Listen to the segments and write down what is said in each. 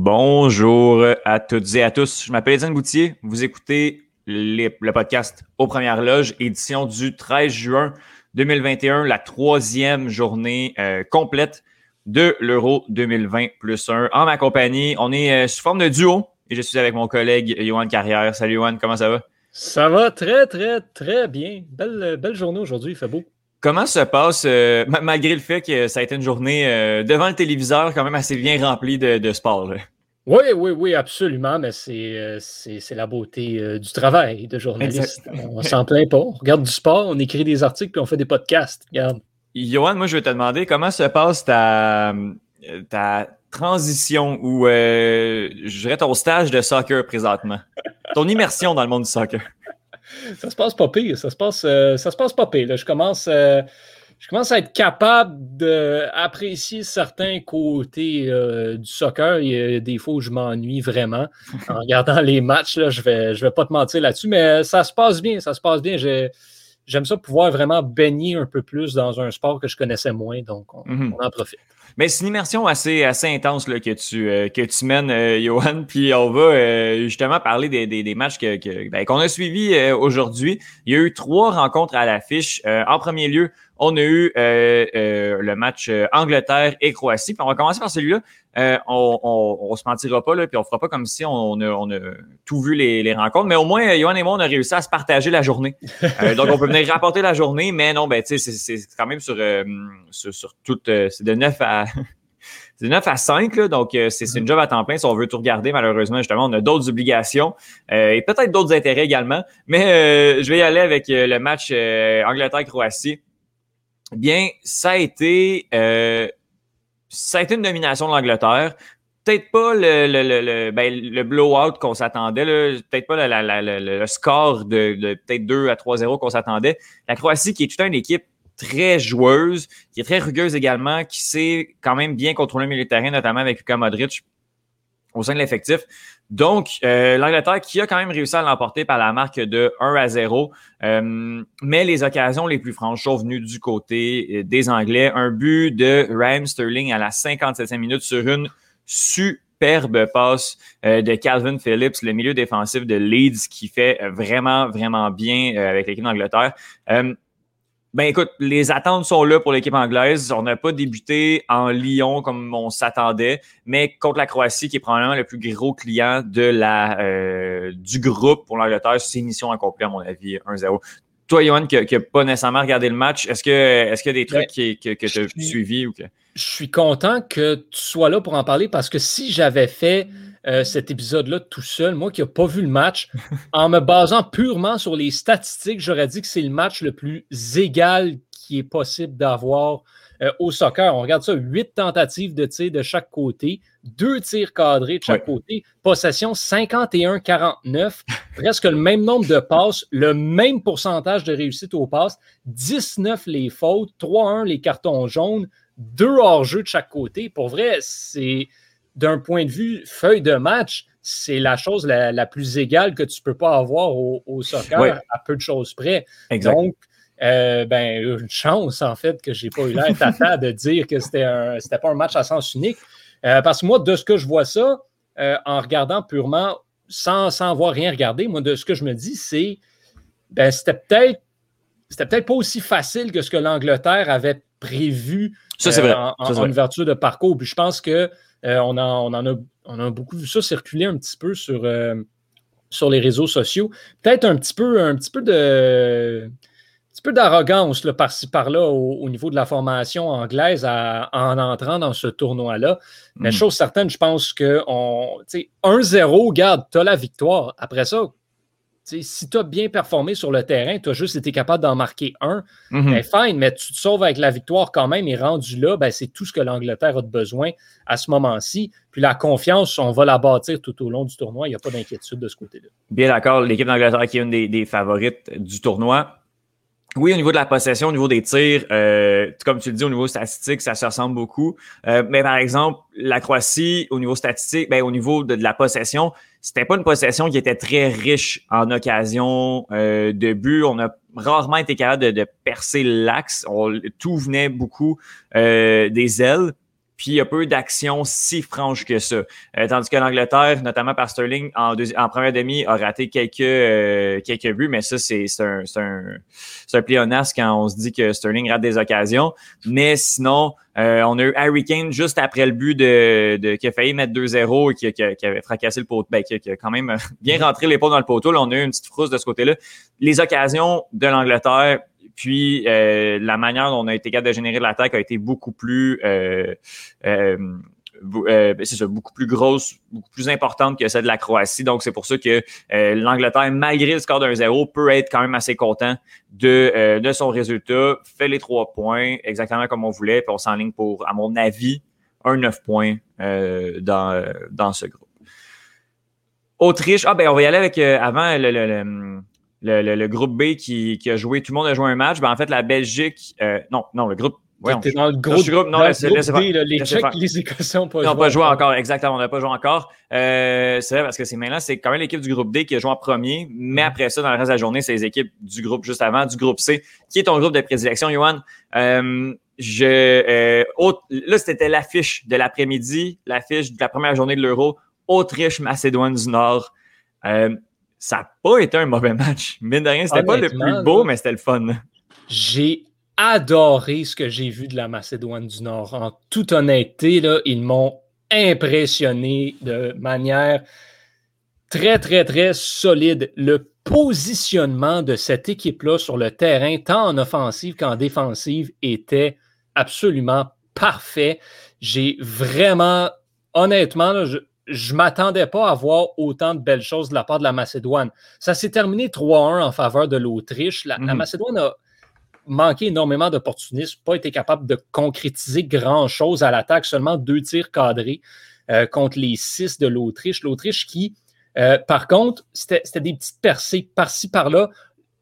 Bonjour à toutes et à tous. Je m'appelle Étienne Boutier. Vous écoutez le podcast Aux Premières Loges, édition du 13 juin 2021, la troisième journée euh, complète de l'Euro 2020 plus 1. En ma compagnie, on est euh, sous forme de duo et je suis avec mon collègue Johan Carrière. Salut Johan, comment ça va? Ça va très, très, très bien. Belle, belle journée aujourd'hui, il fait beau. Comment se passe, euh, malgré le fait que ça a été une journée devant le téléviseur quand même assez bien remplie de, de sport? Là? Oui, oui, oui, absolument, mais c'est, euh, la beauté euh, du travail de journaliste. On s'en plaint pas. On regarde du sport, on écrit des articles, puis on fait des podcasts. Regarde. Johan, moi, je vais te demander comment se passe ta, ta transition ou, euh, je dirais, ton stage de soccer présentement? ton immersion dans le monde du soccer? Ça se passe pas pire. Ça se passe, ça se passe pas pire. Je commence je commence à être capable d'apprécier certains côtés euh, du soccer. Il y a des fois où je m'ennuie vraiment en regardant les matchs. Là, je ne vais, je vais pas te mentir là-dessus, mais ça se passe bien. Ça se passe bien. J'aime ça pouvoir vraiment baigner un peu plus dans un sport que je connaissais moins, donc on, mhm. en profite. Mais c'est une immersion assez, assez intense là, que, tu, euh, que tu mènes, euh, Johan. Puis on va justement parler des, des, matchs ben, qu'on que, a suivis aujourd'hui. Il y a eu trois rencontres à l'affiche. en premier lieu, on a eu euh, euh, le match euh, Angleterre et Croatie. Puis on va commencer par celui-là. on, ne se mentira pas, là, puis on fera pas comme si on, a, tout vu les, rencontres. Mais au moins, Johan et moi, on a réussi à se partager la journée. donc, on peut venir rapporter la journée, mais non, ben, c'est quand même sur, sur, sur toute. c'est de 9 à. C'est 9 à 5, là, donc c'est une job à temps plein si on veut tout regarder. Malheureusement, justement, on a d'autres obligations et peut-être d'autres intérêts également. Mais je vais y aller avec le match Angleterre-Croatie. Bien, ça a été euh, ça a été une domination de l'Angleterre. Peut-être pas le, le, le, ben, le blowout qu'on s'attendait, peut-être pas le, score de, de peut-être 2 à 3-0 qu'on s'attendait. La Croatie, qui est toute une équipe très joueuse, qui est très rugueuse également, qui sait quand même bien contrôler le milieu terrain, notamment avec Luka Modric au sein de l'effectif. Donc, euh, l'Angleterre qui a quand même réussi à l'emporter par la marque de 1 à 0. Euh, mais les occasions les plus franches sont venues du côté euh, des Anglais. Un but de Raheem Sterling à la 57e minute sur une superbe passe de Calvin Phillips, le milieu défensif de Leeds, qui fait vraiment, vraiment bien avec l'équipe d'Angleterre. Ben écoute, les attentes sont là pour l'équipe anglaise. On n'a pas débuté en Lyon comme on s'attendait, mais contre la Croatie, qui est probablement le plus gros client de la, euh, du groupe pour l'Angleterre, c'est une mission accomplie, à mon avis, 1-0. Toi, Johan, qui n'a pas nécessairement regardé le match, est-ce que est-ce qu'il y a des trucs que, que tu as suivis ou que? Je suis content que tu sois là pour en parler parce que si j'avais fait euh, cet épisode-là tout seul, moi qui n'ai pas vu le match, en me basant purement sur les statistiques, j'aurais dit que c'est le match le plus égal qui est possible d'avoir euh, au soccer. On regarde ça, huit tentatives de tir de chaque côté, deux tirs cadrés de chaque côté, possession 51-49, presque le même nombre de passes, le même pourcentage de réussite aux passes, 19 les fautes, 3-1 les cartons jaunes, deux hors-jeu de chaque côté. Pour vrai, c'est d'un point de vue feuille de match, c'est la chose la, plus égale que tu ne peux pas avoir au, soccer à peu de choses près. Donc, euh, ben, une chance, en fait, que je n'ai pas eu l'air tata de dire que c'était un, c'était pas un match à sens unique. Euh, parce que moi, de ce que je vois ça, euh, en regardant purement, sans, sans avoir rien regardé, moi, de ce que je me dis, c'est ben, c'était peut-être c'était peut-être pas aussi facile que ce que l'Angleterre avait prévu ça, vrai. en, en, ouverture de parcours. Puis je pense que euh, on, en, a, on a beaucoup vu ça circuler un petit peu sur, euh, sur les réseaux sociaux. Peut-être un petit peu, un petit peu de petit peu d'arrogance par-ci par-là au, niveau de la formation anglaise en entrant dans ce tournoi-là. Mais hmm. chose certaine, je pense que 1-0, garde, tu as la victoire. Après ça, si tu as bien performé sur le terrain, tu as juste été capable d'en marquer un, ben, fine, mais tu te sauves avec la victoire quand même et rendu là, ben, c'est tout ce que l'Angleterre a de besoin à ce moment-ci. Puis la confiance, on va la bâtir tout au long du tournoi. Il n'y a pas d'inquiétude de ce côté-là. Bien d'accord. L'équipe d'Angleterre qui est une des, favorites du tournoi. Oui, au niveau de la possession, au niveau des tirs, euh, comme tu le dis, au niveau statistique, ça se ressemble beaucoup. Euh, mais par exemple, la Croatie, au niveau statistique, ben, au niveau de, la possession, c'était pas une possession qui était très riche en occasion euh, de but. On a rarement été capable de, de percer l'axe. Tout venait beaucoup des ailes puis il y a peu d'actions si franches que ça. Euh, tandis que l'Angleterre, notamment par Sterling, en, en première demi, a raté quelques, euh, quelques buts, mais ça, c'est un, un, un pléonasme quand on se dit que Sterling rate des occasions. Mais sinon, euh, on a eu Harry Kane juste après le but de, de qui a failli mettre 2-0 et qui, qui, avait fracassé le poteau, ben, qui, a quand même bien rentré les pots dans le poteau. Là, on a eu une petite frousse de ce côté-là. Les occasions de l'Angleterre, puis euh, la manière dont on a été capable de générer l'attaque a été beaucoup plus euh, euh, euh c'est ça, beaucoup plus grosse, beaucoup plus importante que celle de la Croatie. Donc, c'est pour ça que l'Angleterre, malgré le score d'un 0, peut être quand même assez content de, de son résultat, fait les trois points exactement comme on voulait, puis on s'enligne pour, à mon avis, un 9 points dans, dans ce groupe. Autriche, ah ben on va y aller avec avant le le, groupe B qui, a joué, tout le monde a joué un match. Ben, en fait, la Belgique, euh, non, non, le groupe. Ouais, dans le groupe, groupe non, c'est les Tchèques, les Écossais n'ont pas joué. pas joué encore, exactement, on n'a pas joué encore. Euh, c'est vrai parce que c'est maintenant, c'est quand même l'équipe du groupe D qui a joué en premier, mais mm-hmm. après ça, dans le reste de la journée, c'est les équipes du groupe juste avant, du groupe C, qui est ton groupe de prédilection, Johan. Euh, je, là, c'était l'affiche de l'après-midi, l'affiche de la première journée de l'Euro, Autriche, Macédoine du Nord ça n'a pas été un mauvais match. Mine de rien, c'était pas le plus beau, mais c'était le fun. J'ai adoré ce que j'ai vu de la Macédoine du Nord. En toute honnêteté, là, ils m'ont impressionné de manière très, très, très solide. Le positionnement de cette équipe-là sur le terrain, tant en offensive qu'en défensive, était absolument parfait. J'ai vraiment, honnêtement, je, je ne m'attendais pas à voir autant de belles choses de la part de la Macédoine. Ça s'est terminé 3-1 en faveur de l'Autriche. La, mhm. Macédoine a manqué énormément d'opportunisme, pas été capable de concrétiser grand-chose à l'attaque, seulement deux tirs cadrés euh, contre les six de l'Autriche. L'Autriche qui, euh, par contre, c'était des petites percées par-ci, par-là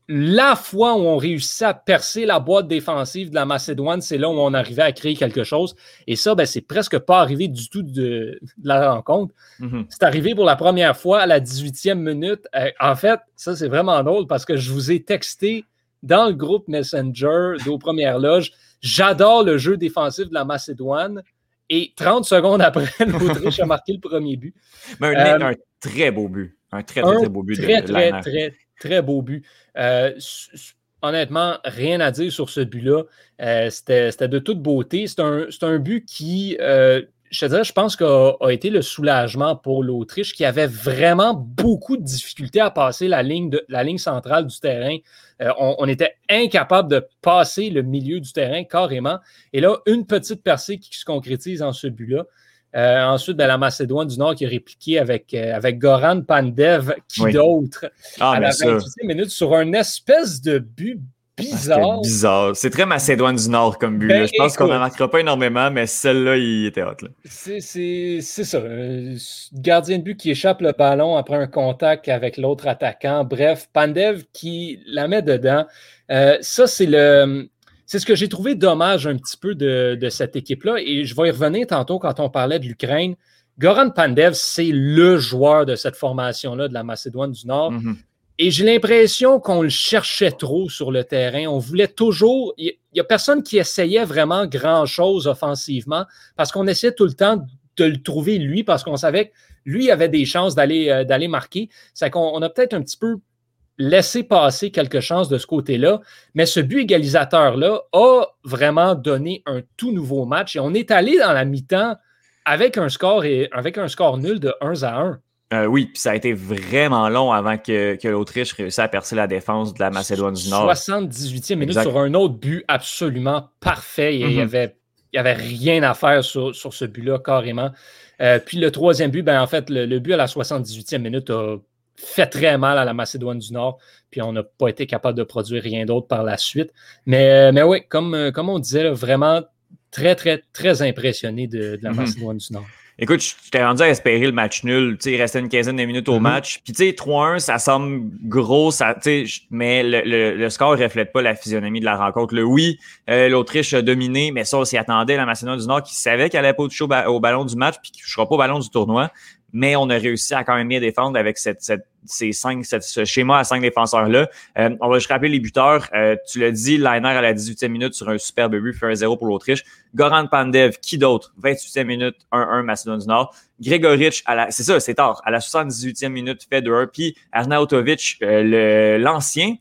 la fois où on réussit à percer la boîte défensive de la Macédoine, c'est là où on arrivait à créer quelque chose. Et ça, ben, c'est presque pas arrivé du tout de, la rencontre. Mm-hmm. C'est arrivé pour la première fois à la 18e minute. Euh, en fait, ça, c'est vraiment drôle parce que je vous ai texté dans le groupe Messenger aux premières loges. J'adore le jeu défensif de la Macédoine. Et 30 secondes après, l'Autriche a marqué le premier but. Mais un, euh, très beau but. Un très, très, très beau but. Très, de, très, très, très beau but. Euh, honnêtement, rien à dire sur ce but-là. Euh, c'était de toute beauté. C'est un, un, but qui, euh, je te dirais, je pense qu'a a été le soulagement pour l'Autriche qui avait vraiment beaucoup de difficultés à passer la ligne, de, la ligne centrale du terrain. on, était incapable de passer le milieu du terrain carrément. Et là, une petite percée qui se concrétise en ce but-là. Euh, ensuite, de la Macédoine du Nord qui a répliqué avec, euh, avec Goran Pandev, qui d'autre, ah, à la 28 minute sur un espèce de but ah, bizarre. bizarre. C'est très Macédoine du Nord comme but. Ben, je pense qu'on n'en marquera pas énormément, mais celle-là, il était hot. C'est ça. gardien de but qui échappe le ballon après un contact avec l'autre attaquant. Bref, Pandev qui la met dedans. Euh, ça, c'est le c'est ce que j'ai trouvé dommage un petit peu de, cette équipe-là. Et je vais y revenir tantôt quand on parlait de l'Ukraine. Goran Pandev, c'est le joueur de cette formation-là de la Macédoine du Nord. Mm-hmm. Et j'ai l'impression qu'on le cherchait trop sur le terrain. On voulait toujours. Il n'y a personne qui essayait vraiment grand-chose offensivement parce qu'on essayait tout le temps de le trouver lui parce qu'on savait que lui avait des chances d'aller euh, d'aller marquer. C'est qu'on a peut-être un petit peu laisser passer quelque chose de ce côté-là. Mais ce but égalisateur-là a vraiment donné un tout nouveau match. Et on est allé dans la mi-temps avec un score et avec un score nul de 1 à 1. Euh, oui, puis ça a été vraiment long avant que, l'Autriche réussisse à percer la défense de la Macédoine du Nord. 78e minute sur un autre but absolument parfait. Il n'y mm-hmm. avait, rien à faire sur, ce but-là, carrément. Euh, puis le troisième but, ben, en fait, le, le but à la 78e minute a fait très mal à la Macédoine du Nord, puis on n'a pas été capable de produire rien d'autre par la suite. Mais, mais oui, comme, comme on disait, vraiment très, très, très impressionné de, la mhm. Macédoine du Nord. Écoute, je t'ai rendu à espérer le match nul. il restait une quinzaine de minutes au mm-hmm. match. Puis, tu sais, 3-1, ça semble gros, ça, mais le, le, le, score ne reflète pas la physionomie de la rencontre. Le oui, euh, l'Autriche a dominé, mais ça, on s'y attendait. La Macédoine du Nord qui savait qu'elle allait pas au, au, ballon du match puis qui ne touchera pas au ballon du tournoi mais on a réussi à quand même bien défendre avec cette, ces cinq, ce schéma à cinq défenseurs-là. Euh, on va juste rappeler les buteurs. Euh, tu l'as dit, Liner à la 18e minute sur un superbe but, fait un 0 pour l'Autriche. Goran Pandev, qui d'autre? 28e minute, 1-1 Macédoine du Nord. À la, c'est ça, c'est tard. À la 78e minute, fait 2-1. Puis Arnautovic, euh, l'ancien,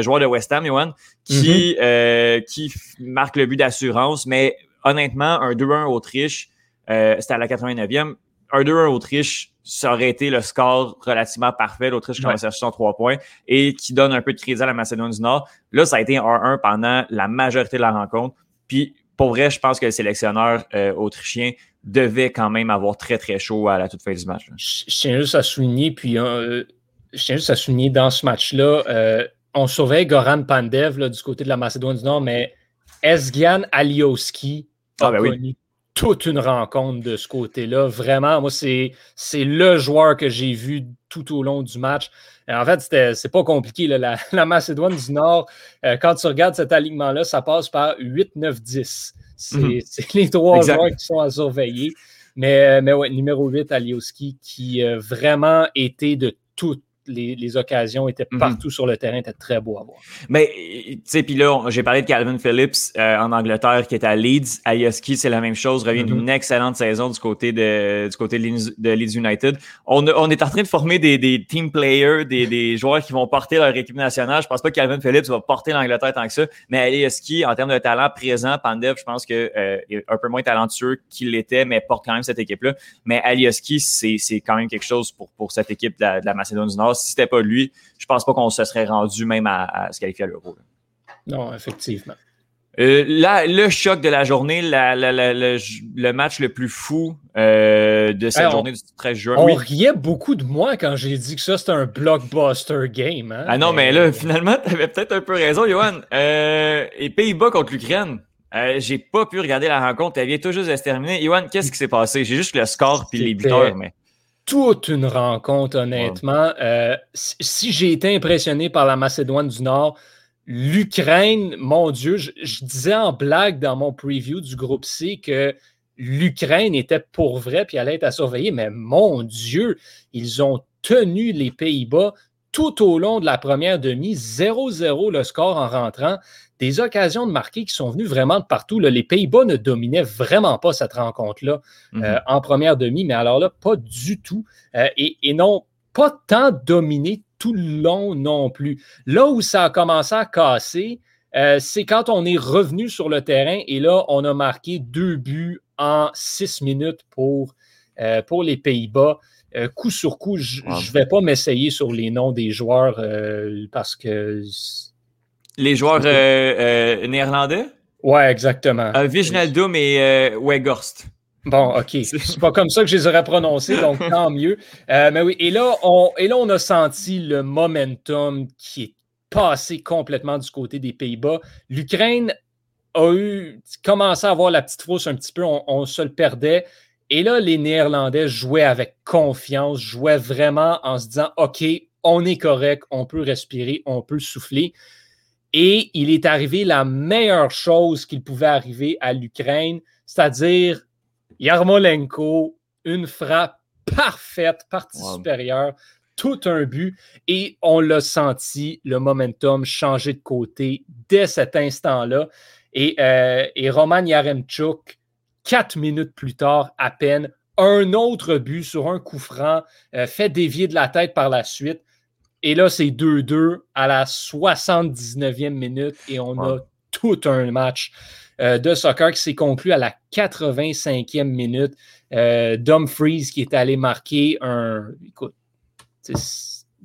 joueur de West Ham, Johan, qui, mm-hmm. qui marque le but d'assurance. Mais honnêtement, un 2-1 Autriche, c'était à la 89e un 2-1 Autriche, ça aurait été le score relativement parfait. L'Autriche qui va chercher son 3 points et qui donne un peu de crédit à la Macédoine du Nord. Là, ça a été un 1-1 pendant la majorité de la rencontre. Puis, pour vrai, je pense que le sélectionneur euh, autrichien devait quand même avoir très, très chaud à la toute fin du match. Je, tiens juste à souligner, puis euh, je tiens juste à souligner dans ce match-là, euh, on surveille Goran Pandev du côté de la Macédoine du Nord, mais Esgian Alioski ah, ben oui toute une rencontre de ce côté-là. Vraiment, moi, c'est, le joueur que j'ai vu tout au long du match. en fait, c'est pas compliqué. La, Macédoine du Nord, euh, quand tu regardes cet alignement-là, ça passe par 8, 9, 10. C'est, les trois joueurs qui sont à surveiller. Mais, mais ouais, numéro 8, Alioski, qui a vraiment été de toute les, occasions étaient mhm. partout sur le terrain, étaient très beau à voir. Mais, tu sais, puis là, j'ai parlé de Calvin Phillips euh, en Angleterre qui est à Leeds. Ayoski, c'est la même chose, revient d'une mhm. excellente saison du côté de, du côté de Leeds United. On, on est en train de former des, des team players, des, des, joueurs qui vont porter leur équipe nationale. Je pense pas que Calvin Phillips va porter l'Angleterre tant que ça, mais Ayoski, en termes de talent présent, Pandev, je pense que euh, est un peu moins talentueux qu'il l'était, mais porte quand même cette équipe-là. Mais Alioski, c'est quand même quelque chose pour, pour cette équipe de la, de la Macédoine du Nord si c'était pas lui, je pense pas qu'on se serait rendu même à, se qualifier à l'Euro. Non, effectivement. Euh, le choc de la journée, le, match le plus fou euh, de cette journée du 13 juin. On riait beaucoup de moi quand j'ai dit que ça, c'était un blockbuster game. Hein. Ah non, mais, là, finalement, tu avais peut-être un peu raison, Johan. Euh, et Pays-Bas contre l'Ukraine. j'ai pas pu regarder la rencontre. Elle vient tout juste de se terminer. Johan, qu'est-ce qui s'est passé? J'ai juste le score puis les buteurs, mais toute une rencontre, honnêtement. Euh, si, j'ai été impressionné par la Macédoine du Nord, l'Ukraine, mon Dieu, je, disais en blague dans mon preview du groupe C que l'Ukraine était pour vrai puis allait être à surveiller, mais mon Dieu, ils ont tenu les Pays-Bas tout au long de la première demi, 0-0 le score en rentrant des occasions de marquer qui sont venues vraiment de partout. Les Pays-Bas ne dominaient vraiment pas cette rencontre-là mhm. euh, en première demi, mais alors là, pas du tout. Euh, et, non, pas tant dominé tout le long non plus. Là où ça a commencé à casser, euh, c'est quand on est revenu sur le terrain et là, on a marqué deux buts en six minutes pour, pour les Pays-Bas. coup sur coup, je ne vais pas m'essayer sur les noms des joueurs parce que les joueurs euh, euh, néerlandais? Ouais, exactement. Viginaldum et euh, Weghorst. Bon, OK. C'est pas comme ça que je les aurais prononcés, donc tant mieux. mais oui, et là, on, et là, on a senti le momentum qui est passé complètement du côté des Pays-Bas. L'Ukraine a eu commencé à avoir la petite fausse un petit peu, on, on, se le perdait. Et là, les Néerlandais jouaient avec confiance, jouaient vraiment en se disant OK, on est correct, on peut respirer, on peut souffler. Et il est arrivé la meilleure chose qu'il pouvait arriver à l'Ukraine, c'est-à-dire Yarmolenko, une frappe parfaite, partie supérieure, tout un but. Et on l'a senti, le momentum changer de côté dès cet instant-là. Et, euh, et Roman Yaremchuk, quatre minutes plus tard à peine, un autre but sur un coup franc, euh, fait dévier de la tête par la suite. Et là, c'est 2-2 à la 79e minute et on a tout un match euh, de soccer qui s'est conclu à la 85e minute. Euh, Dumfries qui est allé marquer un. Écoute, il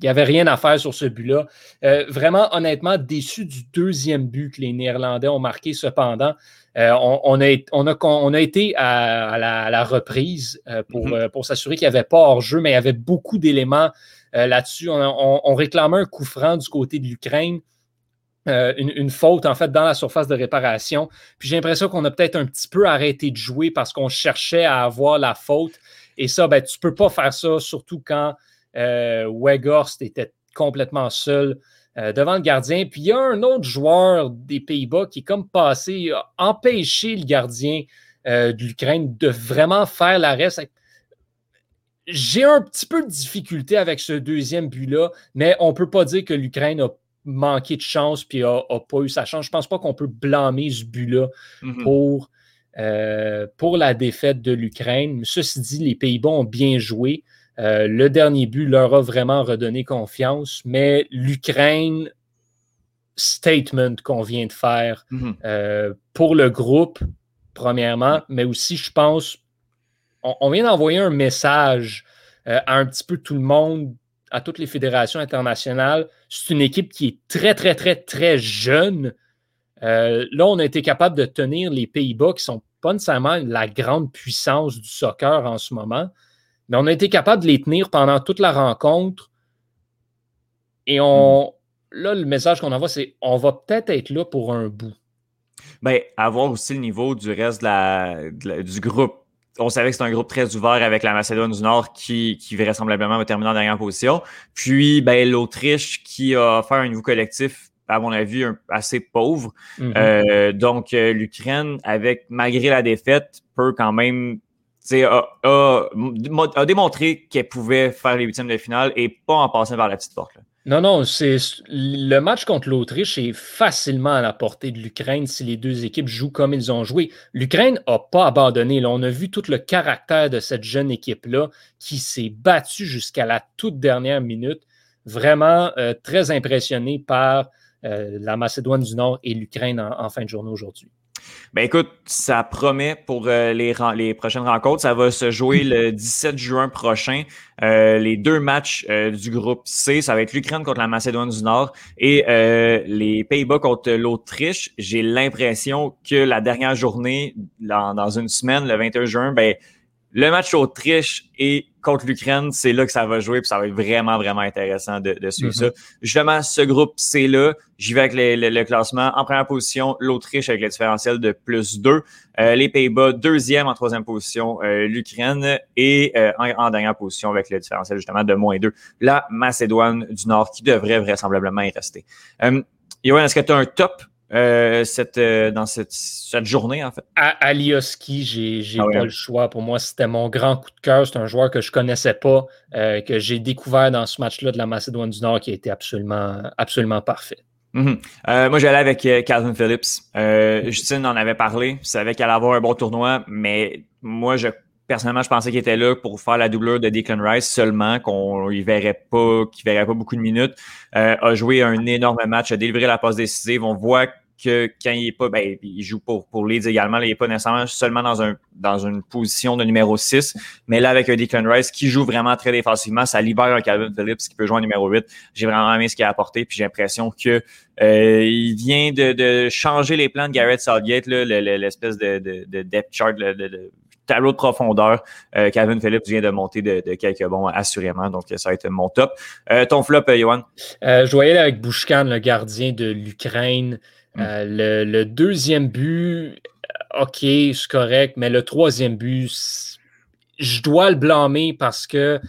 n'y avait rien à faire sur ce but-là. Euh, vraiment, honnêtement, déçu du deuxième but que les Néerlandais ont marqué cependant. on, a, on, a, été à, la, reprise pour, mm-hmm. pour s'assurer qu'il n'y avait pas hors-jeu, mais il y avait beaucoup d'éléments là-dessus. On, réclamait un coup franc du côté de l'Ukraine. Euh, une, faute en fait dans la surface de réparation. Puis j'ai l'impression qu'on a peut-être un petit peu arrêté de jouer parce qu'on cherchait à avoir la faute. Et ça, ben, tu ne peux pas faire ça, surtout quand euh, Weghorst était complètement seul euh, devant le gardien. Puis il y a un autre joueur des Pays-Bas qui est comme passé, a empêché le gardien euh, de l'Ukraine de vraiment faire l'arrêt. J'ai un petit peu de difficulté avec ce deuxième but-là, mais on ne peut pas dire que l'Ukraine a manqué de chance puis n'a pas eu sa chance. Je ne pense pas qu'on peut blâmer ce but-là mm-hmm. pour, euh, pour la défaite de l'Ukraine. Ceci dit, les Pays-Bas ont bien joué. Euh, le dernier but leur a vraiment redonné confiance, mais l'Ukraine, statement qu'on vient de faire mhm. euh, pour le groupe, premièrement, mais aussi, je pense, on, vient d'envoyer un message euh, à un petit peu tout le monde, à toutes les fédérations internationales. C'est une équipe qui est très, très, très, très jeune. là, on a été capable de tenir les Pays-Bas, qui sont pas nécessairement la grande puissance du soccer en ce moment. Mais on a été capable de les tenir pendant toute la rencontre. Et on, hmm. là, le message qu'on envoie, c'est on va peut-être être là pour un bout. Bien, avoir aussi le niveau du reste de la, du groupe. On savait que c'était un groupe très ouvert avec la Macédoine du Nord qui, qui vraisemblablement va terminer en dernière position. Puis ben, l'Autriche qui a fait un niveau collectif, à mon avis, assez pauvre. Mm-hmm. Euh, donc, euh, l'Ukraine, avec malgré la défaite, peut quand même a, démontré qu'elle pouvait faire les huitièmes de finale et pas en passant par la petite porte. Non, non, c'est le match contre l'Autriche est facilement à la portée de l'Ukraine si les deux équipes jouent comme ils ont joué. L'Ukraine n'a pas abandonné. Là. On a vu tout le caractère de cette jeune équipe-là qui s'est battue jusqu'à la toute dernière minute. Vraiment euh, très impressionné par euh, la Macédoine du Nord et l'Ukraine en fin de journée aujourd'hui. Ben écoute, ça promet pour euh, les, les prochaines rencontres. Ça va se jouer le 17 juin prochain. Euh, les deux matchs euh, du groupe C, ça va être l'Ukraine contre la Macédoine du Nord et les Pays-Bas contre l'Autriche. J'ai l'impression que la dernière journée, dans, dans, une semaine, le 21 juin, ben le match Autriche et contre l'Ukraine, c'est là que ça va jouer, puis ça va être vraiment, vraiment intéressant de, suivre mm-hmm. ça. Justement, ce groupe, c'est là. J'y vais avec le, classement. En première position, l'Autriche avec le différentiel de plus 2. Euh, les Pays-Bas, deuxième en troisième position, euh, l'Ukraine et euh, en, dernière position avec le différentiel justement de moins 2. La Macédoine du Nord qui devrait vraisemblablement y rester. Yoann, est-ce que tu as un top euh, cette, euh, dans cette, cette, journée, en fait? À Alioski, j'ai ah pas le choix. Pour moi, c'était mon grand coup de cœur. C'est un joueur que je connaissais pas, euh, que j'ai découvert dans ce match-là de la Macédoine du Nord qui a été absolument, absolument parfait. Mm-hmm. moi, j'allais avec Calvin Phillips. Justine en avait parlé. savait qu'elle allait avoir un bon tournoi, mais moi, je personnellement, je pensais qu'il était là pour faire la doublure de Declan Rice seulement, qu'on ne verrait pas, qu'il verrait pas beaucoup de minutes. Euh, a joué un énorme match, a délivré la passe décisive. On voit que quand il est pas, ben, il joue pour, pour Leeds également. il n'est pas nécessairement seulement dans, un, dans une position de numéro 6, mais là, avec un Declan Rice qui joue vraiment très défensivement, ça libère un Calvin Phillips qui peut jouer en numéro 8. J'ai vraiment aimé ce qu'il a apporté, puis j'ai l'impression que euh, il vient de, de, changer les plans de Garrett Southgate, l'espèce de, de, de, depth chart, de, tableau de profondeur. Euh, Calvin Phillips vient de monter de, quelques bons, assurément. Donc, ça va être mon top. Euh, ton flop, euh, Johan? je voyais avec Bouchkan, le gardien de l'Ukraine. Hmm. Le, deuxième but, OK, c'est correct, mais le troisième but, je dois le blâmer parce que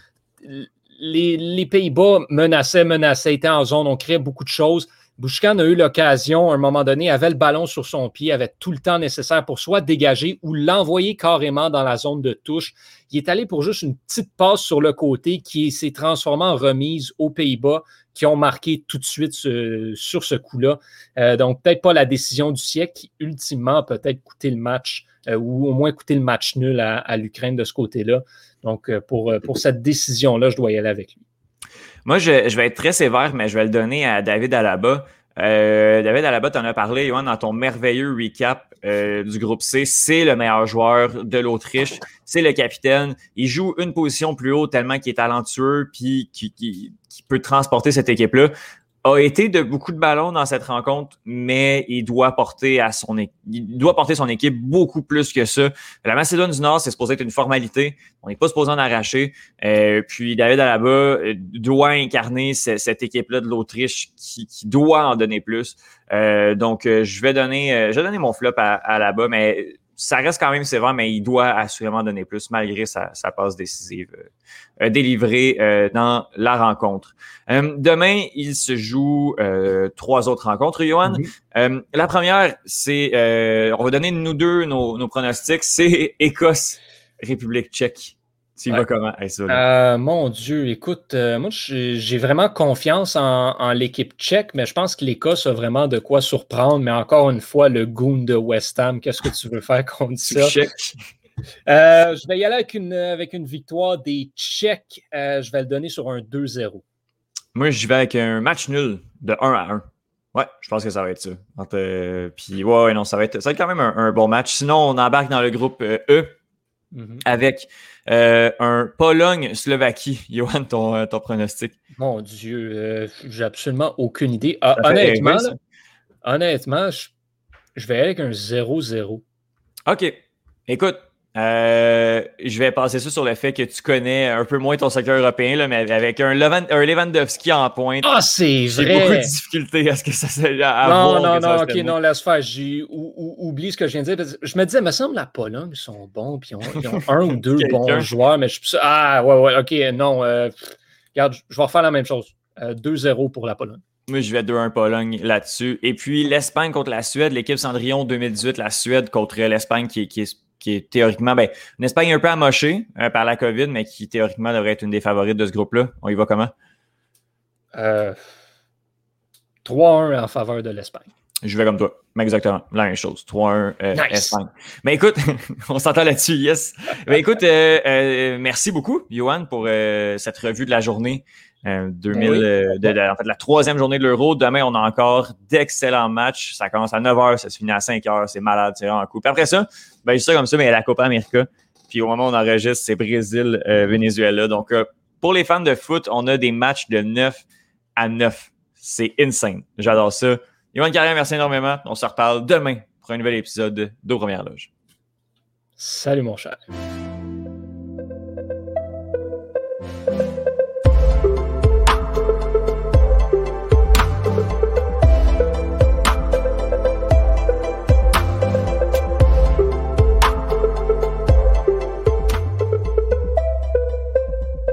les, les Pays-Bas menaçaient, menaçaient, étaient en zone, on créait beaucoup de choses. Bouchkan a eu l'occasion, à un moment donné, avait le ballon sur son pied, avait tout le temps nécessaire pour soit dégager ou l'envoyer carrément dans la zone de touche. Il est allé pour juste une petite passe sur le côté qui s'est transformée en remise aux Pays-Bas, qui ont marqué tout de suite sur ce coup-là. Euh, donc, peut-être pas la décision du siècle qui, ultimement, peut-être coûté le match euh, ou au moins coûté le match nul à, l'Ukraine de ce côté-là. Donc, euh, pour, pour cette décision-là, je dois y aller avec lui. Moi, je, vais être très sévère, mais je vais le donner à David Alaba. Euh, David Alaba, tu en as parlé, Johan, dans ton merveilleux recap euh, du groupe C. C'est le meilleur joueur de l'Autriche. C'est le capitaine. Il joue une position plus haut tellement qu'il est talentueux puis qui, peut transporter cette équipe-là a été de beaucoup de ballons dans cette rencontre, mais il doit porter à son il doit porter son équipe beaucoup plus que ça. La Macédoine du Nord, c'est supposé être une formalité. On n'est pas supposé en arracher. Euh, puis David Alaba euh, doit incarner cette équipe-là de l'Autriche qui, doit en donner plus. Euh, donc, je vais donner, je vais donner mon flop à, à Alaba, mais ça reste quand même sévère, mais il doit assurément donner plus malgré sa, passe décisive euh, délivrée euh, dans la rencontre. Euh, demain, il se joue trois autres rencontres, Johan. Mm-hmm. la première, c'est, on va donner nous deux nos, nos pronostics, c'est Écosse, République tchèque. Tu vas comment? Euh, mon Dieu, écoute, euh, moi j'ai vraiment confiance en, l'équipe tchèque, mais je pense que l'Écosse a vraiment de quoi surprendre. Mais encore une fois, le goon de West Ham, qu'est-ce que tu veux faire contre ça? Euh, je vais y aller avec une, avec une victoire des Tchèques. je vais le donner sur un 2-0. Moi, je vais avec un match nul de 1 à 1. Ouais, je pense que ça va être ça. puis, ouais, non, ça va être, ça va être quand même un, bon match. Sinon, on embarque dans le groupe E mm-hmm. avec euh, un Pologne-Slovaquie. Johan, ton, euh, ton, pronostic? Mon Dieu, euh, j'ai absolument aucune idée. Ah, honnêtement, honnêtement, je, vais aller avec un 0-0. OK. Écoute, je vais passer ça sur le fait que tu connais un peu moins ton secteur européen, là, mais avec un, Lewandowski en pointe. Ah, c'est vrai! J'ai beaucoup de difficultés à ce que ça à Non, non, non, ok, non, laisse faire. J'ai oublié ce que je viens de dire. Je me disais, il me semble la Pologne, ils sont bons, puis ils ont, un ou deux bons joueurs, mais je suis Ah, ouais, ouais, ok, non. Euh, regarde, je vais refaire la même chose. 2-0 euh, pour la Pologne. Moi, je vais 2-1 Pologne là-dessus. Et puis, l'Espagne contre la Suède, l'équipe Cendrillon 2018, la Suède contre l'Espagne qui, qui est qui est théoriquement, ben, une Espagne un peu amochée euh, par la COVID, mais qui théoriquement devrait être une des favorites de ce groupe-là. On y va comment? 3-1 euh, en faveur de l'Espagne. Je vais comme toi. Exactement. La même chose. 3-1 euh, Espagne. Mais écoute, on s'entend là-dessus, yes. Mais écoute, merci beaucoup, Johan, pour cette revue de la journée. 2000, euh, ben de, en fait, la troisième journée de l'Euro. Demain, on a encore d'excellents matchs. Ça commence à 9 h, ça se finit à 5 h. C'est malade, c'est vraiment cool. Puis après ça, ben, juste ça comme ça, mais il y a la Copa América. Puis au moment où on enregistre, c'est Brésil-Venezuela. Donc, euh, pour les fans de foot, on a des matchs de 9 à 9. C'est insane. J'adore ça. Yvan Carrière, merci énormément. On se reparle demain pour un nouvel épisode d'Aux Premières Loges. Salut, mon cher.